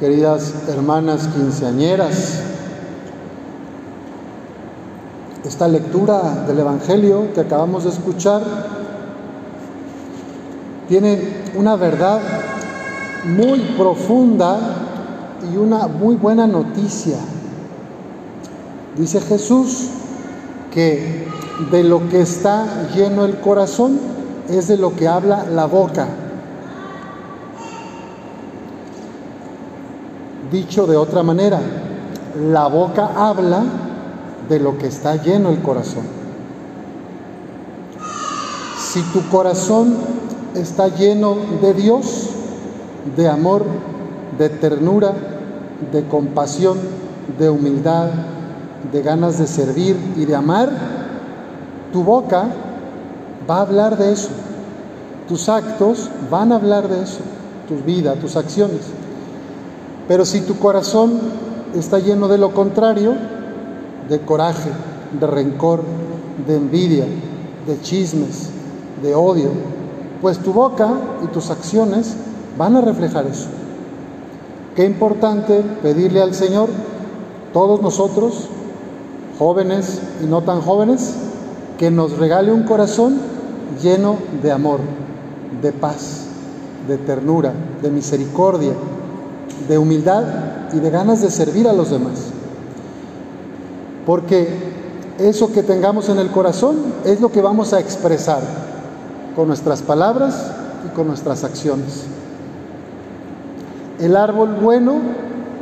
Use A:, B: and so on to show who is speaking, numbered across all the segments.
A: queridas hermanas quinceañeras. Esta lectura del Evangelio que acabamos de escuchar tiene una verdad muy profunda y una muy buena noticia. Dice Jesús que de lo que está lleno el corazón es de lo que habla la boca. Dicho de otra manera, la boca habla de lo que está lleno el corazón. Si tu corazón está lleno de Dios, de amor, de ternura, de compasión, de humildad, de ganas de servir y de amar, tu boca va a hablar de eso. Tus actos van a hablar de eso, tu vida, tus acciones. Pero si tu corazón está lleno de lo contrario, de coraje, de rencor, de envidia, de chismes, de odio, pues tu boca y tus acciones van a reflejar eso. Qué importante pedirle al Señor, todos nosotros, jóvenes y no tan jóvenes, que nos regale un corazón lleno de amor, de paz, de ternura, de misericordia, de humildad y de ganas de servir a los demás. Porque eso que tengamos en el corazón es lo que vamos a expresar con nuestras palabras y con nuestras acciones. El árbol bueno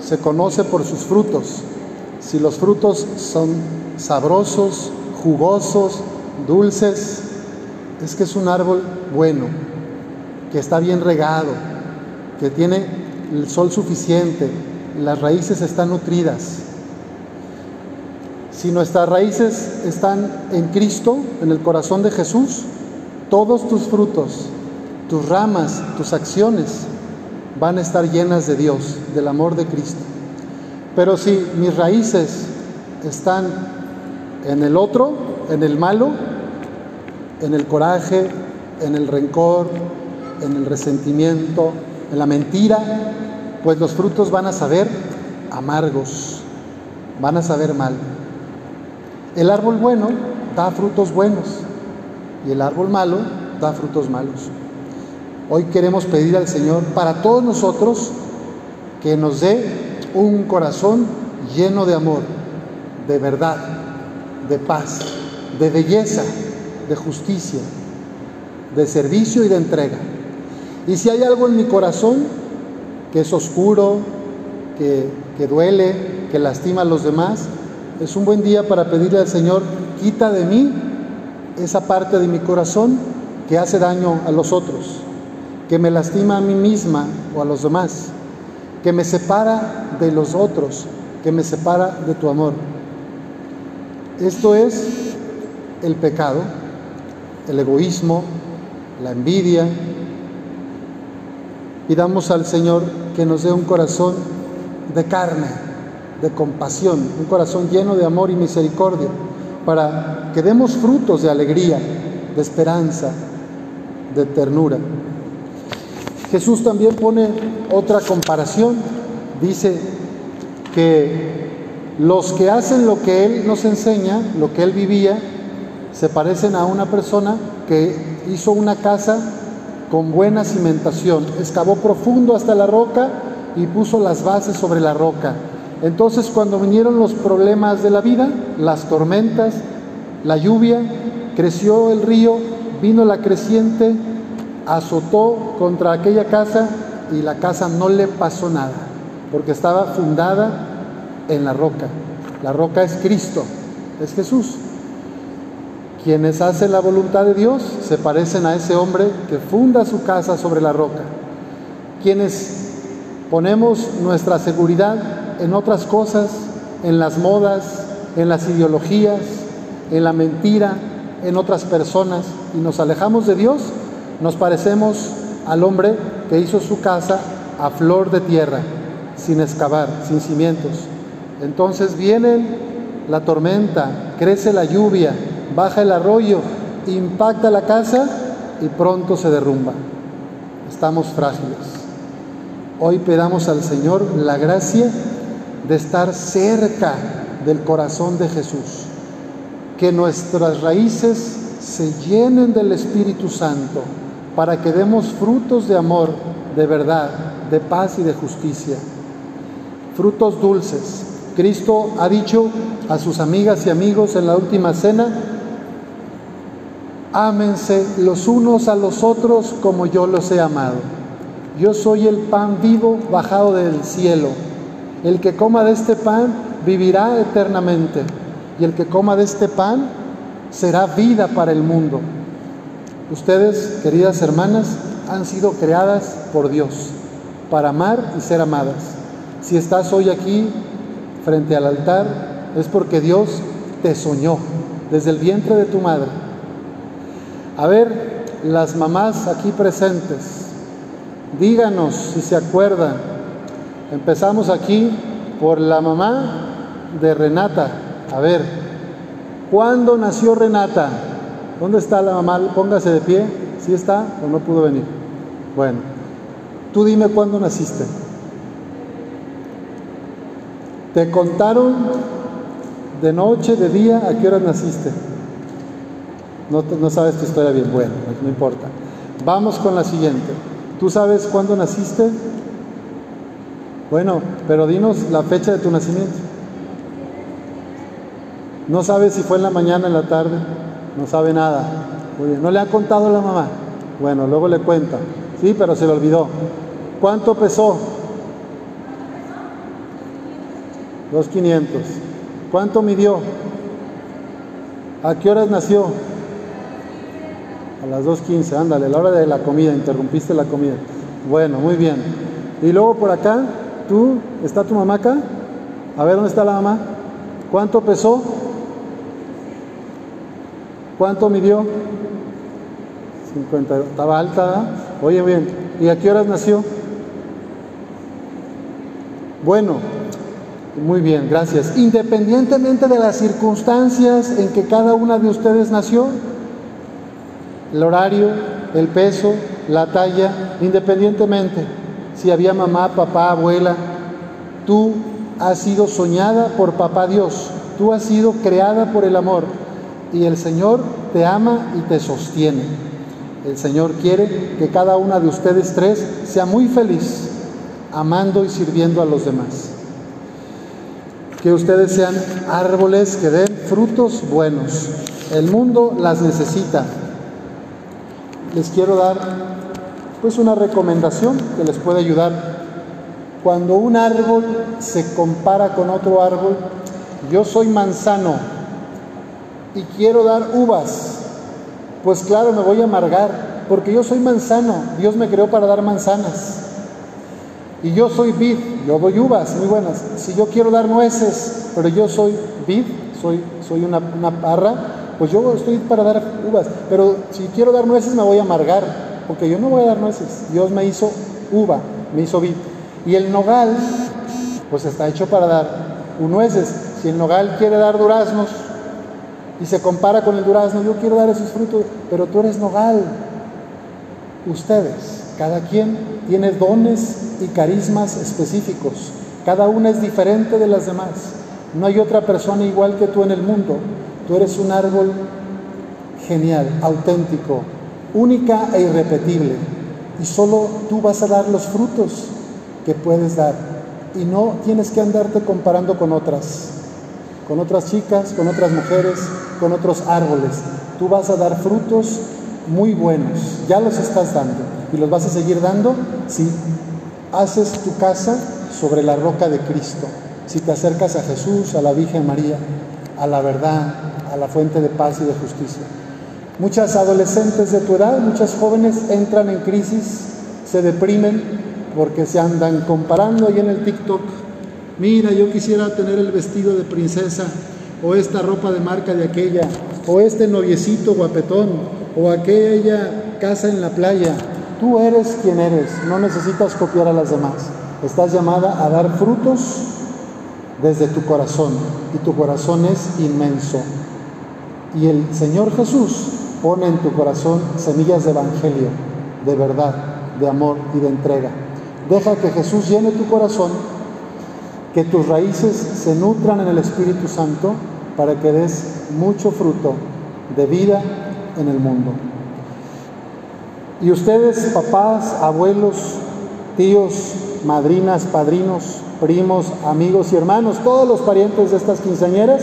A: se conoce por sus frutos. Si los frutos son sabrosos, jugosos, dulces, es que es un árbol bueno, que está bien regado, que tiene el sol suficiente, las raíces están nutridas. Si nuestras raíces están en Cristo, en el corazón de Jesús, todos tus frutos, tus ramas, tus acciones van a estar llenas de Dios, del amor de Cristo. Pero si mis raíces están en el otro, en el malo, en el coraje, en el rencor, en el resentimiento, en la mentira, pues los frutos van a saber amargos, van a saber mal. El árbol bueno da frutos buenos y el árbol malo da frutos malos. Hoy queremos pedir al Señor para todos nosotros que nos dé un corazón lleno de amor, de verdad, de paz, de belleza, de justicia, de servicio y de entrega. Y si hay algo en mi corazón que es oscuro, que, que duele, que lastima a los demás, es un buen día para pedirle al Señor, quita de mí esa parte de mi corazón que hace daño a los otros, que me lastima a mí misma o a los demás, que me separa de los otros, que me separa de tu amor. Esto es el pecado, el egoísmo, la envidia. Pidamos al Señor que nos dé un corazón de carne, de compasión, un corazón lleno de amor y misericordia, para que demos frutos de alegría, de esperanza, de ternura. Jesús también pone otra comparación. Dice que los que hacen lo que Él nos enseña, lo que Él vivía, se parecen a una persona que hizo una casa con buena cimentación, excavó profundo hasta la roca y puso las bases sobre la roca. Entonces cuando vinieron los problemas de la vida, las tormentas, la lluvia, creció el río, vino la creciente, azotó contra aquella casa y la casa no le pasó nada, porque estaba fundada en la roca. La roca es Cristo, es Jesús. Quienes hacen la voluntad de Dios se parecen a ese hombre que funda su casa sobre la roca. Quienes ponemos nuestra seguridad en otras cosas, en las modas, en las ideologías, en la mentira, en otras personas y nos alejamos de Dios, nos parecemos al hombre que hizo su casa a flor de tierra, sin excavar, sin cimientos. Entonces viene la tormenta, crece la lluvia, baja el arroyo, impacta la casa y pronto se derrumba. Estamos frágiles. Hoy pedamos al Señor la gracia de estar cerca del corazón de Jesús, que nuestras raíces se llenen del Espíritu Santo para que demos frutos de amor, de verdad, de paz y de justicia. Frutos dulces. Cristo ha dicho a sus amigas y amigos en la última cena, ámense los unos a los otros como yo los he amado. Yo soy el pan vivo bajado del cielo. El que coma de este pan vivirá eternamente. Y el que coma de este pan será vida para el mundo. Ustedes, queridas hermanas, han sido creadas por Dios para amar y ser amadas. Si estás hoy aquí frente al altar, es porque Dios te soñó desde el vientre de tu madre. A ver, las mamás aquí presentes, Díganos si se acuerdan. Empezamos aquí por la mamá de Renata. A ver, ¿cuándo nació Renata? ¿Dónde está la mamá? Póngase de pie. ¿Sí está o no pudo venir? Bueno, tú dime cuándo naciste. ¿Te contaron de noche, de día, a qué hora naciste? No, sabes tu historia bien. Bueno, no importa. Vamos con la siguiente. ¿Tú sabes cuándo naciste? Bueno, pero dinos la fecha de tu nacimiento. No sabes si fue en la mañana, en la tarde, no sabe nada. Muy bien. ¿No le ha contado la mamá? Bueno, luego le cuenta. Sí, pero se le olvidó. ¿Cuánto pesó? Dos quinientos. ¿Cuánto midió? ¿A qué horas nació? A las 2.15, ándale, la hora de la comida, interrumpiste la comida. Bueno, muy bien. Y luego por acá, tú, ¿está tu mamá acá? A ver, ¿dónde está la mamá? ¿Cuánto pesó? ¿Cuánto midió? 50, estaba alta, Oye, bien. ¿Y a qué horas nació? Bueno, muy bien, gracias. Independientemente de las circunstancias en que cada una de ustedes nació, el horario, el peso, la talla, independientemente si había mamá, papá, abuela, tú has sido soñada por papá Dios, tú has sido creada por el amor y el Señor te ama y te sostiene. El Señor quiere que cada una de ustedes tres sea muy feliz, amando y sirviendo a los demás. Que ustedes sean árboles que den frutos buenos. El mundo las necesita les quiero dar pues una recomendación que les puede ayudar. Cuando un árbol se compara con otro árbol, yo soy manzano y quiero dar uvas, pues claro, me voy a amargar, porque yo soy manzano, Dios me creó para dar manzanas. Y yo soy vid, yo doy uvas muy buenas. Si yo quiero dar nueces, pero yo soy vid, soy, soy una, una parra, pues yo estoy para dar uvas, pero si quiero dar nueces me voy a amargar, porque yo no voy a dar nueces. Dios me hizo uva, me hizo vid. Y el nogal, pues está hecho para dar nueces. Si el nogal quiere dar duraznos y se compara con el durazno, yo quiero dar esos frutos, pero tú eres nogal. Ustedes, cada quien tiene dones y carismas específicos. Cada una es diferente de las demás. No hay otra persona igual que tú en el mundo. Tú eres un árbol genial, auténtico, única e irrepetible. Y solo tú vas a dar los frutos que puedes dar. Y no tienes que andarte comparando con otras, con otras chicas, con otras mujeres, con otros árboles. Tú vas a dar frutos muy buenos. Ya los estás dando. Y los vas a seguir dando si haces tu casa sobre la roca de Cristo. Si te acercas a Jesús, a la Virgen María, a la verdad, a la fuente de paz y de justicia. Muchas adolescentes de tu edad, muchas jóvenes entran en crisis, se deprimen porque se andan comparando ahí en el TikTok. Mira, yo quisiera tener el vestido de princesa o esta ropa de marca de aquella o este noviecito guapetón o aquella casa en la playa. Tú eres quien eres, no necesitas copiar a las demás. Estás llamada a dar frutos desde tu corazón y tu corazón es inmenso. Y el Señor Jesús pone en tu corazón semillas de evangelio, de verdad, de amor y de entrega. Deja que Jesús llene tu corazón, que tus raíces se nutran en el Espíritu Santo para que des mucho fruto de vida en el mundo. Y ustedes, papás, abuelos, tíos, madrinas, padrinos, primos, amigos y hermanos, todos los parientes de estas quinceañeras,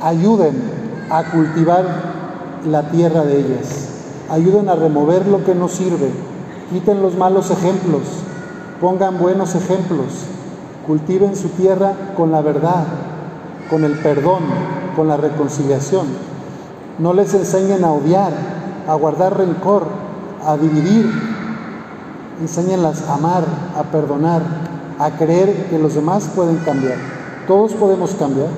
A: ayuden a cultivar la tierra de ellas, ayuden a remover lo que no sirve, quiten los malos ejemplos, pongan buenos ejemplos, cultiven su tierra con la verdad, con el perdón, con la reconciliación. No les enseñen a odiar, a guardar rencor, a dividir. Enséñenlas a amar, a perdonar, a creer que los demás pueden cambiar. Todos podemos cambiar.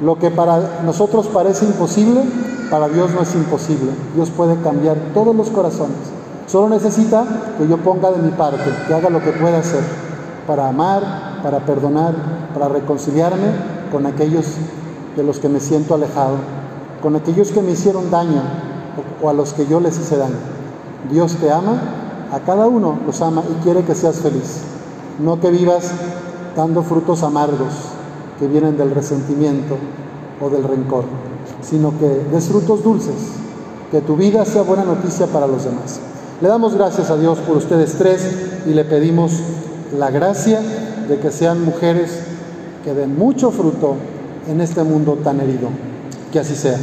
A: Lo que para nosotros parece imposible, para Dios no es imposible. Dios puede cambiar todos los corazones. Solo necesita que yo ponga de mi parte, que haga lo que pueda hacer para amar, para perdonar, para reconciliarme con aquellos de los que me siento alejado, con aquellos que me hicieron daño o a los que yo les hice daño. Dios te ama, a cada uno los ama y quiere que seas feliz, no que vivas dando frutos amargos que vienen del resentimiento o del rencor, sino que des frutos dulces, que tu vida sea buena noticia para los demás. Le damos gracias a Dios por ustedes tres y le pedimos la gracia de que sean mujeres que den mucho fruto en este mundo tan herido. Que así sea.